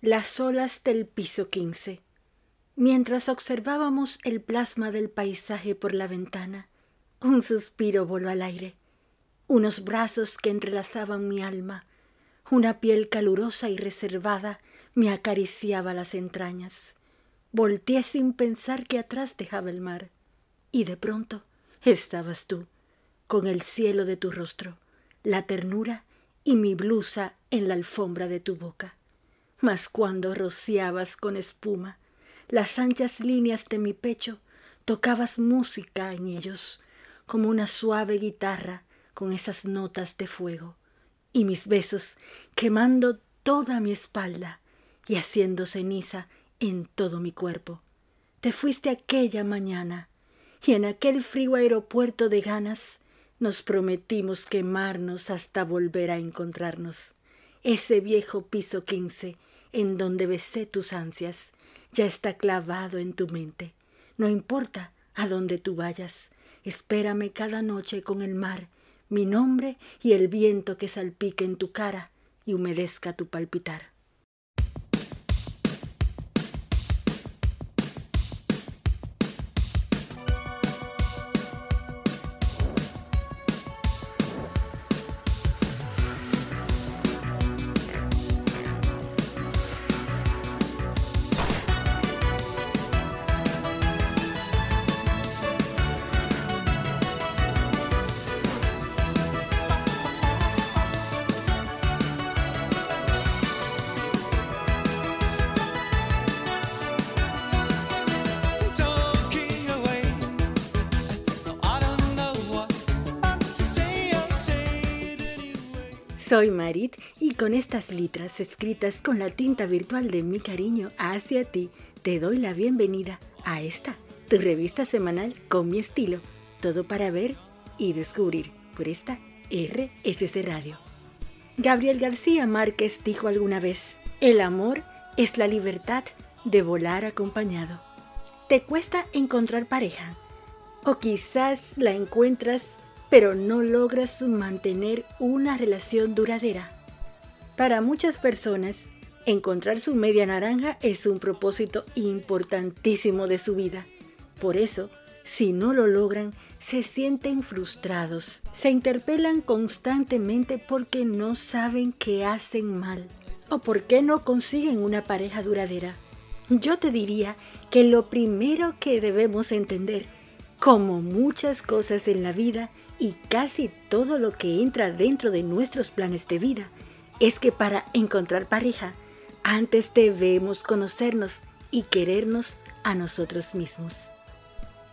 Las olas del piso 15. Mientras observábamos el plasma del paisaje por la ventana, un suspiro voló al aire, unos brazos que entrelazaban mi alma, una piel calurosa y reservada me acariciaba las entrañas. Volteé sin pensar que atrás dejaba el mar, y de pronto estabas tú, con el cielo de tu rostro, la ternura y mi blusa en la alfombra de tu boca mas cuando rociabas con espuma las anchas líneas de mi pecho, tocabas música en ellos, como una suave guitarra con esas notas de fuego, y mis besos quemando toda mi espalda y haciendo ceniza en todo mi cuerpo. Te fuiste aquella mañana, y en aquel frío aeropuerto de ganas nos prometimos quemarnos hasta volver a encontrarnos. Ese viejo piso quince en donde besé tus ansias, ya está clavado en tu mente. No importa a dónde tú vayas, espérame cada noche con el mar, mi nombre y el viento que salpique en tu cara y humedezca tu palpitar. Soy Marit y con estas letras escritas con la tinta virtual de mi cariño hacia ti, te doy la bienvenida a esta, tu revista semanal con mi estilo, todo para ver y descubrir por esta RSC Radio. Gabriel García Márquez dijo alguna vez, el amor es la libertad de volar acompañado. ¿Te cuesta encontrar pareja? O quizás la encuentras pero no logras mantener una relación duradera. Para muchas personas, encontrar su media naranja es un propósito importantísimo de su vida. Por eso, si no lo logran, se sienten frustrados, se interpelan constantemente porque no saben qué hacen mal o por qué no consiguen una pareja duradera. Yo te diría que lo primero que debemos entender, como muchas cosas en la vida, y casi todo lo que entra dentro de nuestros planes de vida es que para encontrar pareja, antes debemos conocernos y querernos a nosotros mismos.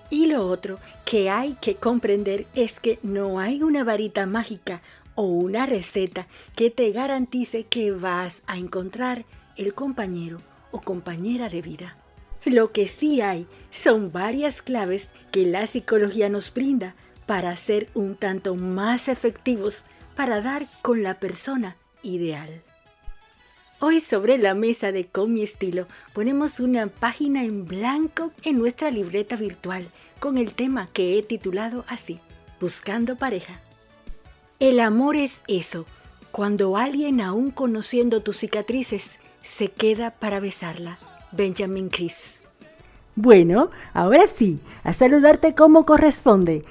Y lo otro que hay que comprender es que no hay una varita mágica o una receta que te garantice que vas a encontrar el compañero o compañera de vida. Lo que sí hay son varias claves que la psicología nos brinda para ser un tanto más efectivos para dar con la persona ideal. Hoy sobre la mesa de Con mi estilo ponemos una página en blanco en nuestra libreta virtual con el tema que he titulado así, Buscando pareja. El amor es eso, cuando alguien aún conociendo tus cicatrices se queda para besarla. Benjamin Chris. Bueno, ahora sí, a saludarte como corresponde.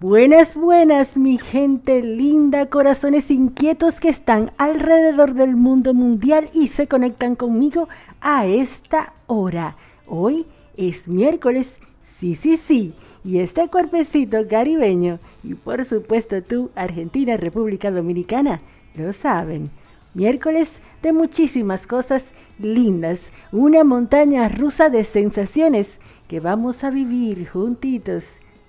Buenas, buenas, mi gente linda, corazones inquietos que están alrededor del mundo mundial y se conectan conmigo a esta hora. Hoy es miércoles, sí, sí, sí, y este cuerpecito caribeño, y por supuesto tú, Argentina, República Dominicana, lo saben. Miércoles de muchísimas cosas lindas, una montaña rusa de sensaciones que vamos a vivir juntitos,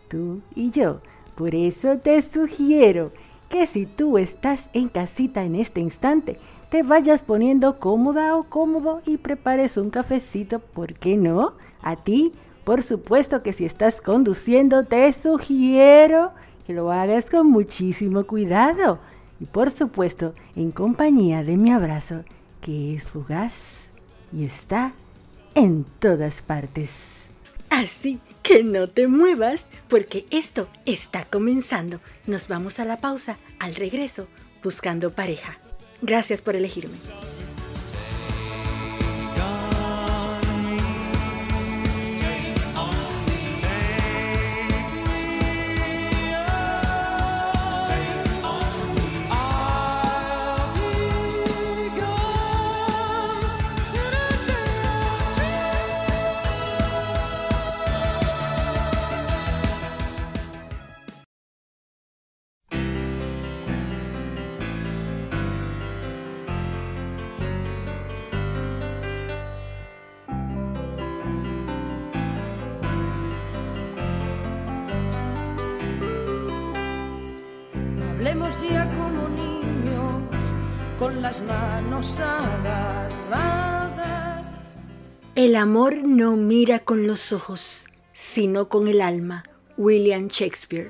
tú y yo. Por eso te sugiero que si tú estás en casita en este instante, te vayas poniendo cómoda o cómodo y prepares un cafecito, ¿por qué no? A ti, por supuesto que si estás conduciendo, te sugiero que lo hagas con muchísimo cuidado y por supuesto en compañía de mi abrazo, que es fugaz y está en todas partes. Así que no te muevas porque esto está comenzando. Nos vamos a la pausa, al regreso, buscando pareja. Gracias por elegirme. Las manos agarradas. El amor no mira con los ojos, sino con el alma. William Shakespeare.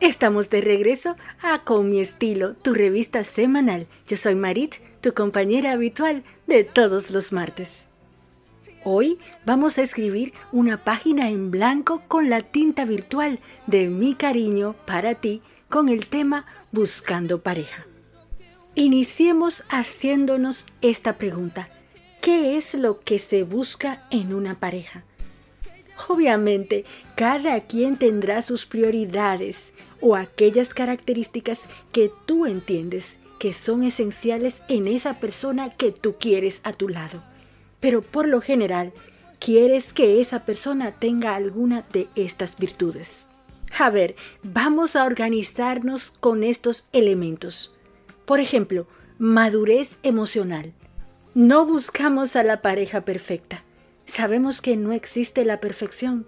Estamos de regreso a Con mi estilo, tu revista semanal. Yo soy Marit, tu compañera habitual de todos los martes. Hoy vamos a escribir una página en blanco con la tinta virtual de mi cariño para ti con el tema Buscando pareja. Iniciemos haciéndonos esta pregunta. ¿Qué es lo que se busca en una pareja? Obviamente, cada quien tendrá sus prioridades o aquellas características que tú entiendes que son esenciales en esa persona que tú quieres a tu lado. Pero por lo general, quieres que esa persona tenga alguna de estas virtudes. A ver, vamos a organizarnos con estos elementos. Por ejemplo, madurez emocional. No buscamos a la pareja perfecta. Sabemos que no existe la perfección.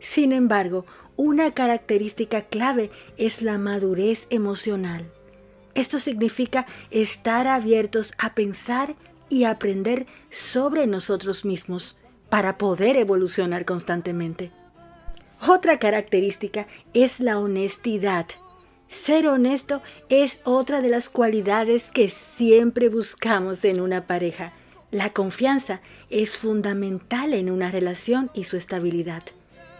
Sin embargo, una característica clave es la madurez emocional. Esto significa estar abiertos a pensar y aprender sobre nosotros mismos para poder evolucionar constantemente. Otra característica es la honestidad. Ser honesto es otra de las cualidades que siempre buscamos en una pareja. La confianza es fundamental en una relación y su estabilidad.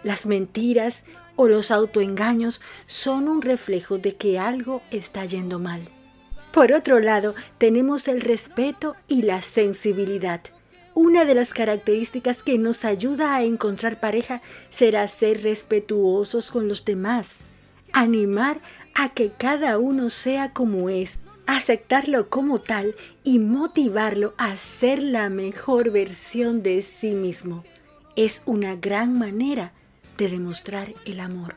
Las mentiras o los autoengaños son un reflejo de que algo está yendo mal. Por otro lado, tenemos el respeto y la sensibilidad. Una de las características que nos ayuda a encontrar pareja será ser respetuosos con los demás, animar a que cada uno sea como es, aceptarlo como tal y motivarlo a ser la mejor versión de sí mismo. Es una gran manera de demostrar el amor.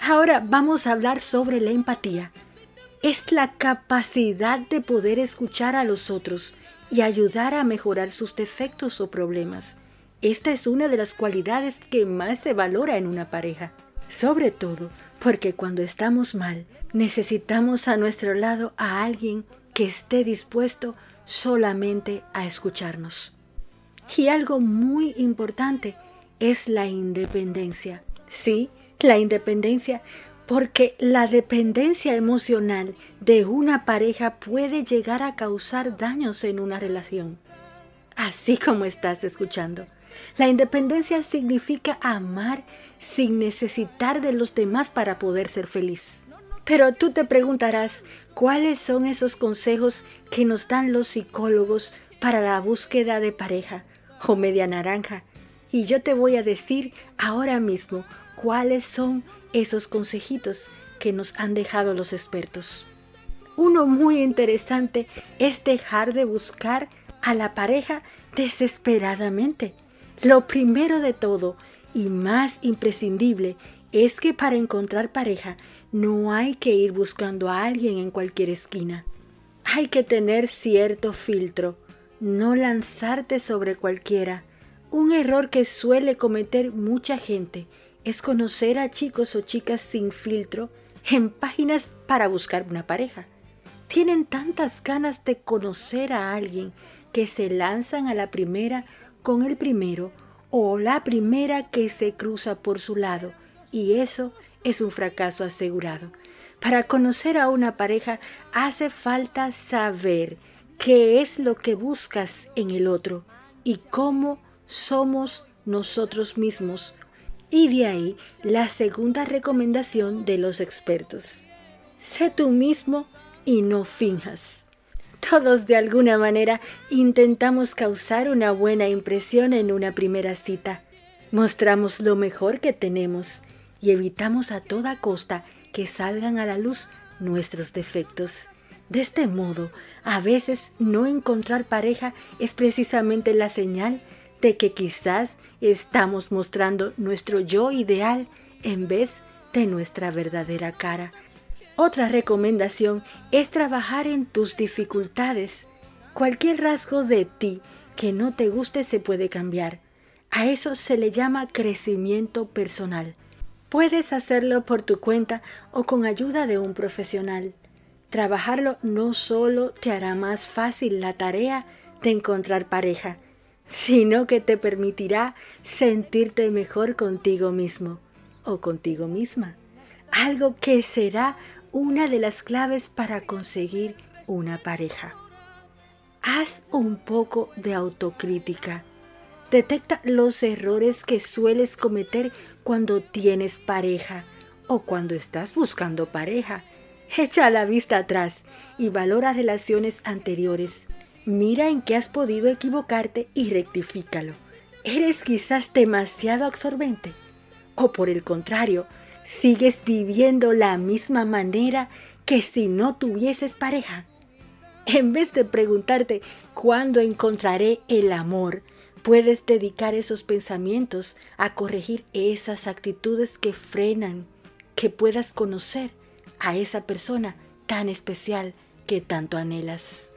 Ahora vamos a hablar sobre la empatía. Es la capacidad de poder escuchar a los otros y ayudar a mejorar sus defectos o problemas. Esta es una de las cualidades que más se valora en una pareja, sobre todo porque cuando estamos mal necesitamos a nuestro lado a alguien que esté dispuesto solamente a escucharnos. Y algo muy importante es la independencia. Sí, la independencia, porque la dependencia emocional de una pareja puede llegar a causar daños en una relación. Así como estás escuchando. La independencia significa amar sin necesitar de los demás para poder ser feliz. Pero tú te preguntarás, ¿cuáles son esos consejos que nos dan los psicólogos para la búsqueda de pareja o media naranja? Y yo te voy a decir ahora mismo cuáles son esos consejitos que nos han dejado los expertos. Uno muy interesante es dejar de buscar a la pareja desesperadamente. Lo primero de todo y más imprescindible es que para encontrar pareja no hay que ir buscando a alguien en cualquier esquina. Hay que tener cierto filtro, no lanzarte sobre cualquiera, un error que suele cometer mucha gente es conocer a chicos o chicas sin filtro en páginas para buscar una pareja. Tienen tantas ganas de conocer a alguien que se lanzan a la primera con el primero o la primera que se cruza por su lado y eso es un fracaso asegurado. Para conocer a una pareja hace falta saber qué es lo que buscas en el otro y cómo somos nosotros mismos. Y de ahí la segunda recomendación de los expertos. Sé tú mismo y no finjas. Todos de alguna manera intentamos causar una buena impresión en una primera cita. Mostramos lo mejor que tenemos y evitamos a toda costa que salgan a la luz nuestros defectos. De este modo, a veces no encontrar pareja es precisamente la señal de que quizás estamos mostrando nuestro yo ideal en vez de nuestra verdadera cara. Otra recomendación es trabajar en tus dificultades. Cualquier rasgo de ti que no te guste se puede cambiar. A eso se le llama crecimiento personal. Puedes hacerlo por tu cuenta o con ayuda de un profesional. Trabajarlo no solo te hará más fácil la tarea de encontrar pareja, sino que te permitirá sentirte mejor contigo mismo o contigo misma. Algo que será una de las claves para conseguir una pareja. Haz un poco de autocrítica. Detecta los errores que sueles cometer cuando tienes pareja o cuando estás buscando pareja. Echa la vista atrás y valora relaciones anteriores. Mira en qué has podido equivocarte y rectifícalo. ¿Eres quizás demasiado absorbente? ¿O por el contrario, sigues viviendo la misma manera que si no tuvieses pareja? En vez de preguntarte cuándo encontraré el amor, puedes dedicar esos pensamientos a corregir esas actitudes que frenan que puedas conocer a esa persona tan especial que tanto anhelas.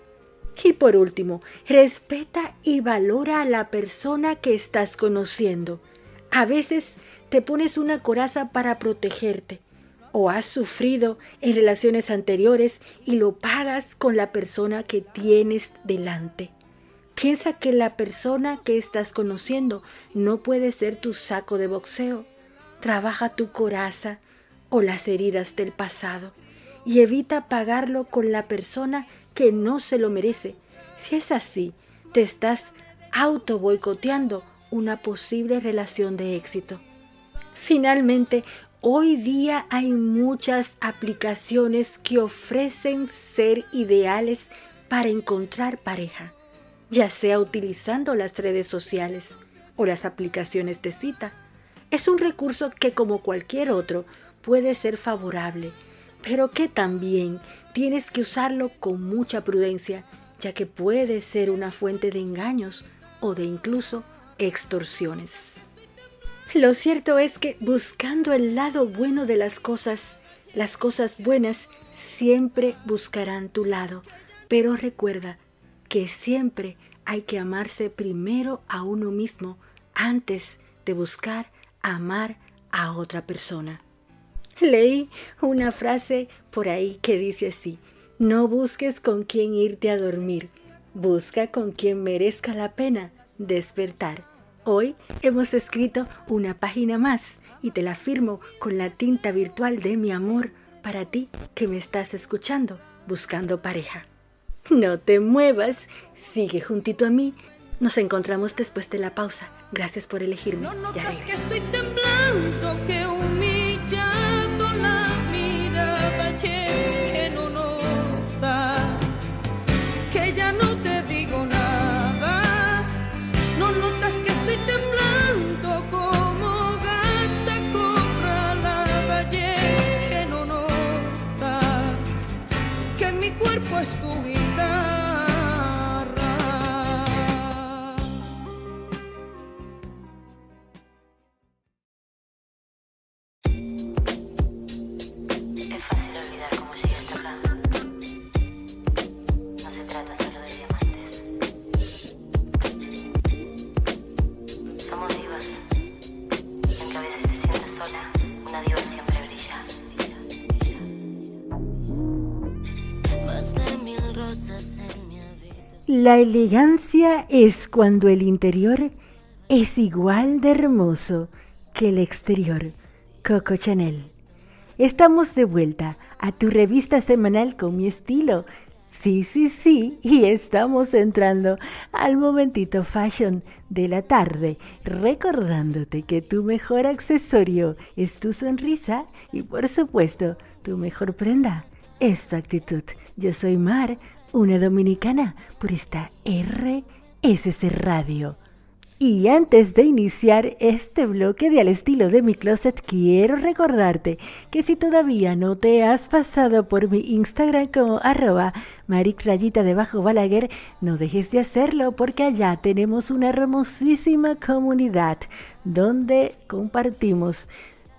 Y por último, respeta y valora a la persona que estás conociendo. A veces te pones una coraza para protegerte, o has sufrido en relaciones anteriores y lo pagas con la persona que tienes delante. Piensa que la persona que estás conociendo no puede ser tu saco de boxeo. Trabaja tu coraza o las heridas del pasado y evita pagarlo con la persona que no se lo merece. Si es así, te estás auto boicoteando una posible relación de éxito. Finalmente, Hoy día hay muchas aplicaciones que ofrecen ser ideales para encontrar pareja, ya sea utilizando las redes sociales o las aplicaciones de cita. Es un recurso que como cualquier otro puede ser favorable, pero que también tienes que usarlo con mucha prudencia, ya que puede ser una fuente de engaños o de incluso extorsiones. Lo cierto es que buscando el lado bueno de las cosas, las cosas buenas siempre buscarán tu lado. Pero recuerda que siempre hay que amarse primero a uno mismo antes de buscar amar a otra persona. Leí una frase por ahí que dice así, no busques con quién irte a dormir, busca con quien merezca la pena despertar. Hoy hemos escrito una página más y te la firmo con la tinta virtual de mi amor para ti que me estás escuchando buscando pareja. No te muevas, sigue juntito a mí. Nos encontramos después de la pausa. Gracias por elegirme. No notas que estoy temblando, que La elegancia es cuando el interior es igual de hermoso que el exterior. Coco Chanel. Estamos de vuelta a tu revista semanal con mi estilo. Sí, sí, sí, y estamos entrando al momentito fashion de la tarde, recordándote que tu mejor accesorio es tu sonrisa y por supuesto tu mejor prenda es tu actitud. Yo soy Mar, una dominicana por esta RSC Radio. Y antes de iniciar este bloque de al estilo de mi closet, quiero recordarte que si todavía no te has pasado por mi Instagram como arroba maricrayita debajo balaguer, no dejes de hacerlo porque allá tenemos una hermosísima comunidad donde compartimos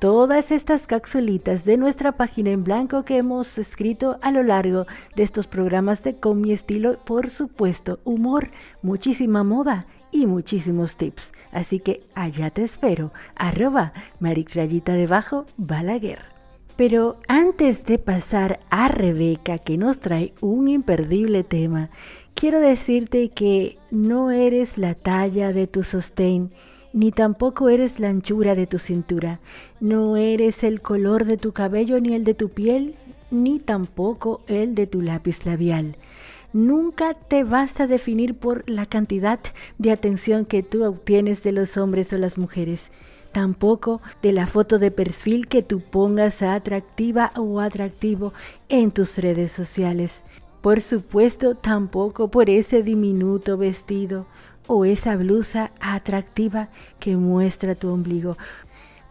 todas estas capsulitas de nuestra página en blanco que hemos escrito a lo largo de estos programas de Con mi estilo, por supuesto, humor, muchísima moda y muchísimos tips. Así que allá te espero, arroba maricrayita debajo balaguer. Pero antes de pasar a Rebeca, que nos trae un imperdible tema, quiero decirte que no eres la talla de tu sostén, ni tampoco eres la anchura de tu cintura, no eres el color de tu cabello ni el de tu piel, ni tampoco el de tu lápiz labial. Nunca te vas a definir por la cantidad de atención que tú obtienes de los hombres o las mujeres tampoco de la foto de perfil que tú pongas atractiva o atractivo en tus redes sociales. Por supuesto, tampoco por ese diminuto vestido o esa blusa atractiva que muestra tu ombligo.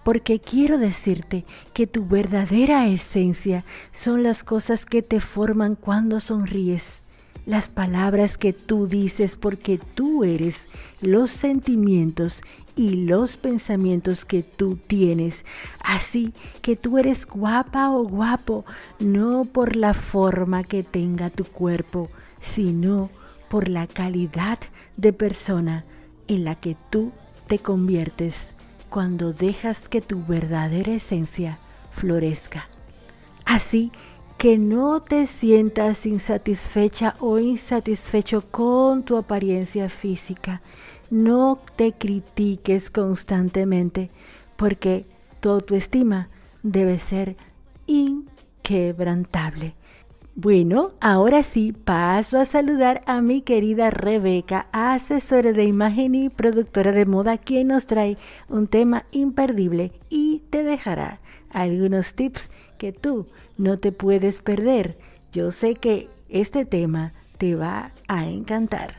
Porque quiero decirte que tu verdadera esencia son las cosas que te forman cuando sonríes las palabras que tú dices porque tú eres los sentimientos y los pensamientos que tú tienes. Así que tú eres guapa o guapo, no por la forma que tenga tu cuerpo, sino por la calidad de persona en la que tú te conviertes cuando dejas que tu verdadera esencia florezca. Así que no te sientas insatisfecha o insatisfecho con tu apariencia física. No te critiques constantemente porque tu autoestima debe ser inquebrantable. Bueno, ahora sí paso a saludar a mi querida Rebeca, asesora de imagen y productora de moda, quien nos trae un tema imperdible y te dejará algunos tips que tú no te puedes perder. Yo sé que este tema te va a encantar.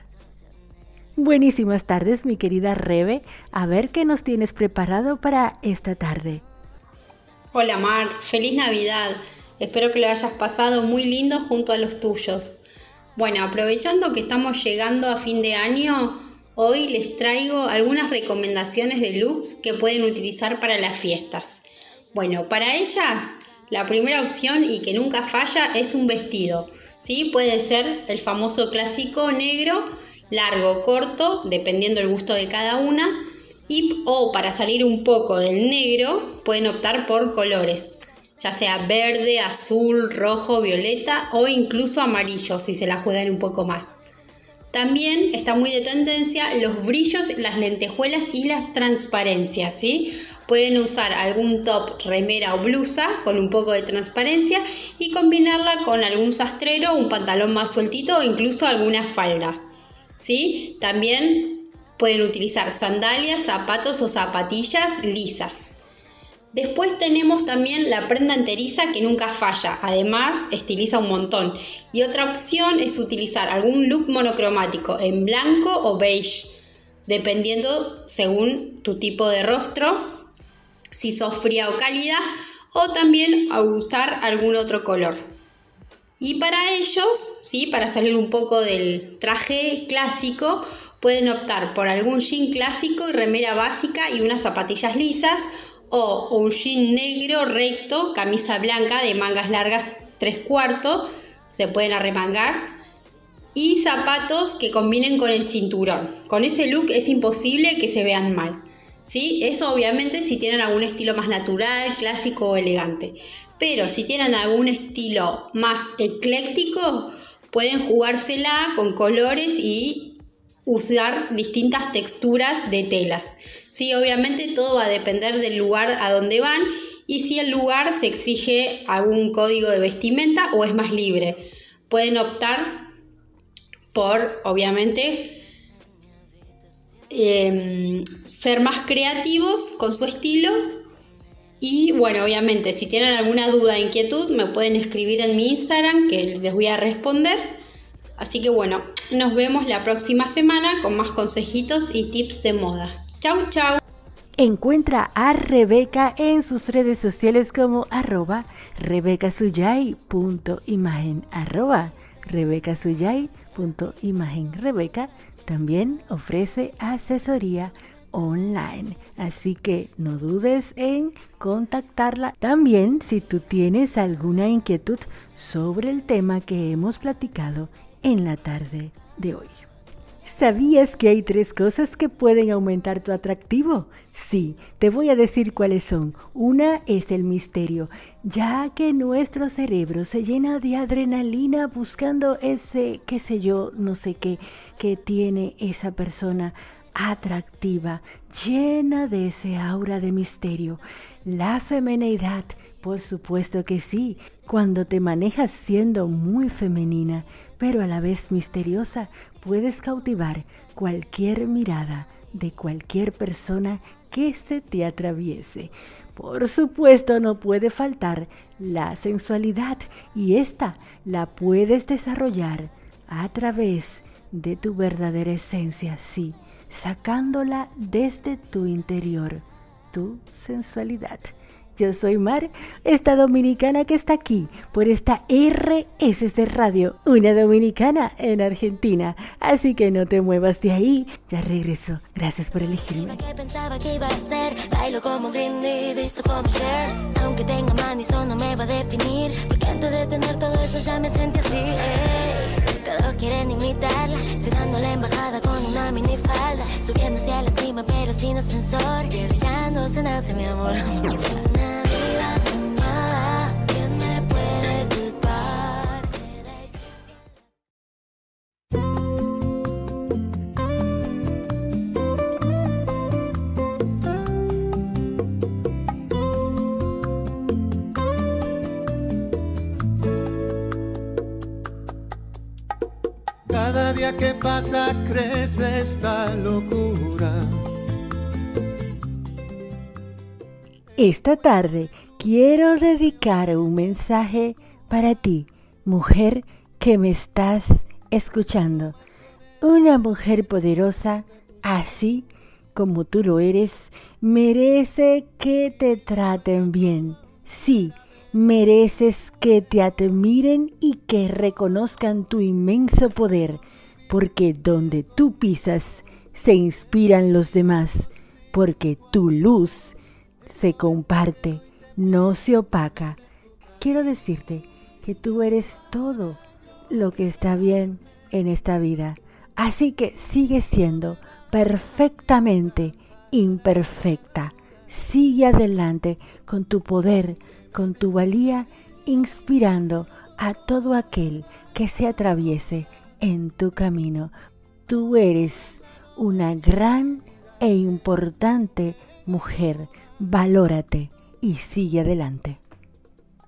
Buenísimas tardes, mi querida Rebe. A ver qué nos tienes preparado para esta tarde. Hola Mar, feliz Navidad. Espero que lo hayas pasado muy lindo junto a los tuyos. Bueno, aprovechando que estamos llegando a fin de año, hoy les traigo algunas recomendaciones de looks que pueden utilizar para las fiestas. Bueno, para ellas la primera opción y que nunca falla es un vestido. ¿sí? Puede ser el famoso clásico negro, largo, corto, dependiendo del gusto de cada una. Y, o para salir un poco del negro, pueden optar por colores, ya sea verde, azul, rojo, violeta o incluso amarillo si se la juegan un poco más. También está muy de tendencia los brillos, las lentejuelas y las transparencias, ¿sí? Pueden usar algún top, remera o blusa con un poco de transparencia y combinarla con algún sastrero, un pantalón más sueltito o incluso alguna falda. ¿Sí? También pueden utilizar sandalias, zapatos o zapatillas lisas. Después tenemos también la prenda enteriza que nunca falla, además estiliza un montón. Y otra opción es utilizar algún look monocromático en blanco o beige, dependiendo según tu tipo de rostro si sos fría o cálida, o también a usar algún otro color. Y para ellos, ¿sí? para salir un poco del traje clásico, pueden optar por algún jean clásico y remera básica y unas zapatillas lisas, o un jean negro recto, camisa blanca de mangas largas tres cuartos, se pueden arremangar, y zapatos que combinen con el cinturón. Con ese look es imposible que se vean mal. ¿sí? Eso obviamente si tienen algún estilo más natural, clásico o elegante. Pero si tienen algún estilo más ecléctico, pueden jugársela con colores y usar distintas texturas de telas. Sí, obviamente todo va a depender del lugar a donde van y si el lugar se exige algún código de vestimenta o es más libre. Pueden optar por, obviamente, Em, ser más creativos con su estilo. Y bueno, obviamente, si tienen alguna duda o inquietud, me pueden escribir en mi Instagram que les voy a responder. Así que bueno, nos vemos la próxima semana con más consejitos y tips de moda. Chau, chau. Encuentra a Rebeca en sus redes sociales como arroba rebecasuyay.imagen arroba rebecasuyay.imagen Rebeca también ofrece asesoría online. Así que no dudes en contactarla. También si tú tienes alguna inquietud sobre el tema que hemos platicado en la tarde de hoy. ¿Sabías que hay tres cosas que pueden aumentar tu atractivo? Sí, te voy a decir cuáles son. Una es el misterio, ya que nuestro cerebro se llena de adrenalina buscando ese, qué sé yo, no sé qué, que tiene esa persona atractiva, llena de ese aura de misterio. La femenidad, por supuesto que sí, cuando te manejas siendo muy femenina, pero a la vez misteriosa, puedes cautivar cualquier mirada de cualquier persona que se te atraviese. Por supuesto no puede faltar la sensualidad y esta la puedes desarrollar a través de tu verdadera esencia, sí, sacándola desde tu interior, tu sensualidad. Yo soy Mar, esta dominicana que está aquí por esta RSC Radio, una dominicana en Argentina. Así que no te muevas de ahí, ya regreso. Gracias por elegirme. que pensaba que iba a ser Bailo como Britney, visto como Cher Aunque tenga man eso no me va a definir Porque antes de tener todo eso ya me sentí así ey. Todos quieren imitarla Cenando la embajada sin ascensor Y brillando se nace mi amor Esta tarde quiero dedicar un mensaje para ti, mujer que me estás escuchando. Una mujer poderosa, así como tú lo eres, merece que te traten bien. Sí, mereces que te admiren y que reconozcan tu inmenso poder, porque donde tú pisas se inspiran los demás, porque tu luz se comparte, no se opaca. Quiero decirte que tú eres todo lo que está bien en esta vida. Así que sigue siendo perfectamente imperfecta. Sigue adelante con tu poder, con tu valía, inspirando a todo aquel que se atraviese en tu camino. Tú eres una gran e importante mujer. Valórate y sigue adelante.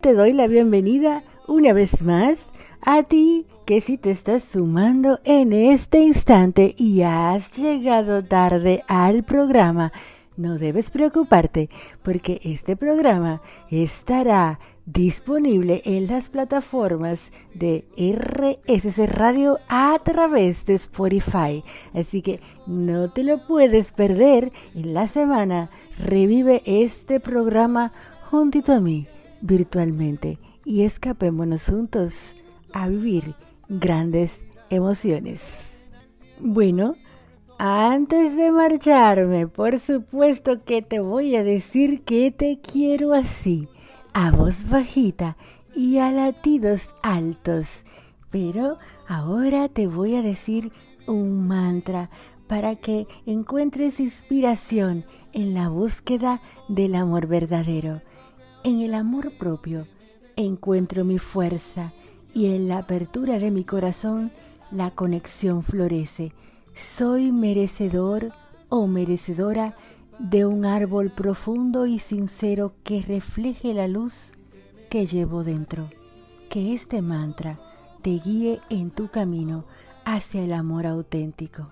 Te doy la bienvenida una vez más a ti que si te estás sumando en este instante y has llegado tarde al programa, no debes preocuparte porque este programa estará disponible en las plataformas de RSC Radio a través de Spotify. Así que no te lo puedes perder en la semana. Revive este programa juntito a mí virtualmente y escapémonos juntos a vivir grandes emociones. Bueno, antes de marcharme, por supuesto que te voy a decir que te quiero así, a voz bajita y a latidos altos. Pero ahora te voy a decir un mantra para que encuentres inspiración en la búsqueda del amor verdadero. En el amor propio encuentro mi fuerza y en la apertura de mi corazón la conexión florece. Soy merecedor o merecedora de un árbol profundo y sincero que refleje la luz que llevo dentro. Que este mantra te guíe en tu camino hacia el amor auténtico.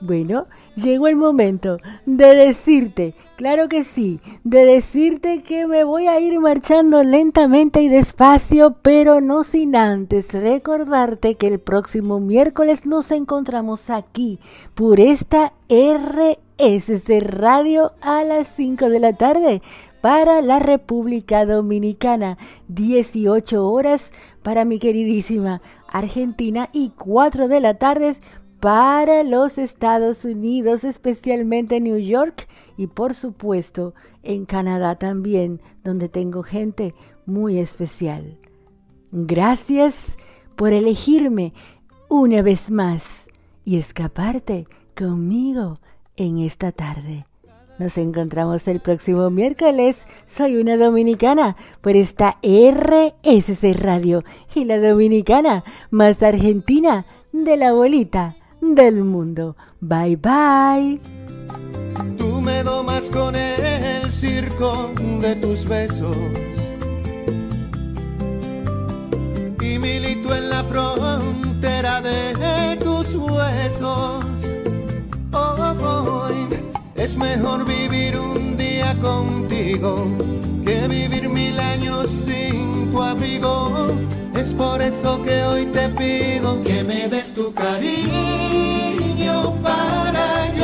Bueno, llegó el momento de decirte, claro que sí, de decirte que me voy a ir marchando lentamente y despacio, pero no sin antes recordarte que el próximo miércoles nos encontramos aquí por esta RSC Radio a las 5 de la tarde para la República Dominicana, 18 horas para mi queridísima Argentina y 4 de la tarde para los Estados Unidos, especialmente New York y por supuesto en Canadá también, donde tengo gente muy especial. Gracias por elegirme una vez más y escaparte conmigo en esta tarde. Nos encontramos el próximo miércoles. Soy una dominicana por esta RSC Radio y la dominicana más argentina de la bolita del mundo. Bye bye. Tú me domas con el circo de tus besos y milito en la frontera de tus huesos. Hoy es mejor vivir un día contigo que vivir mil años sin tu abrigo. Por eso que hoy te pido que me des tu cariño para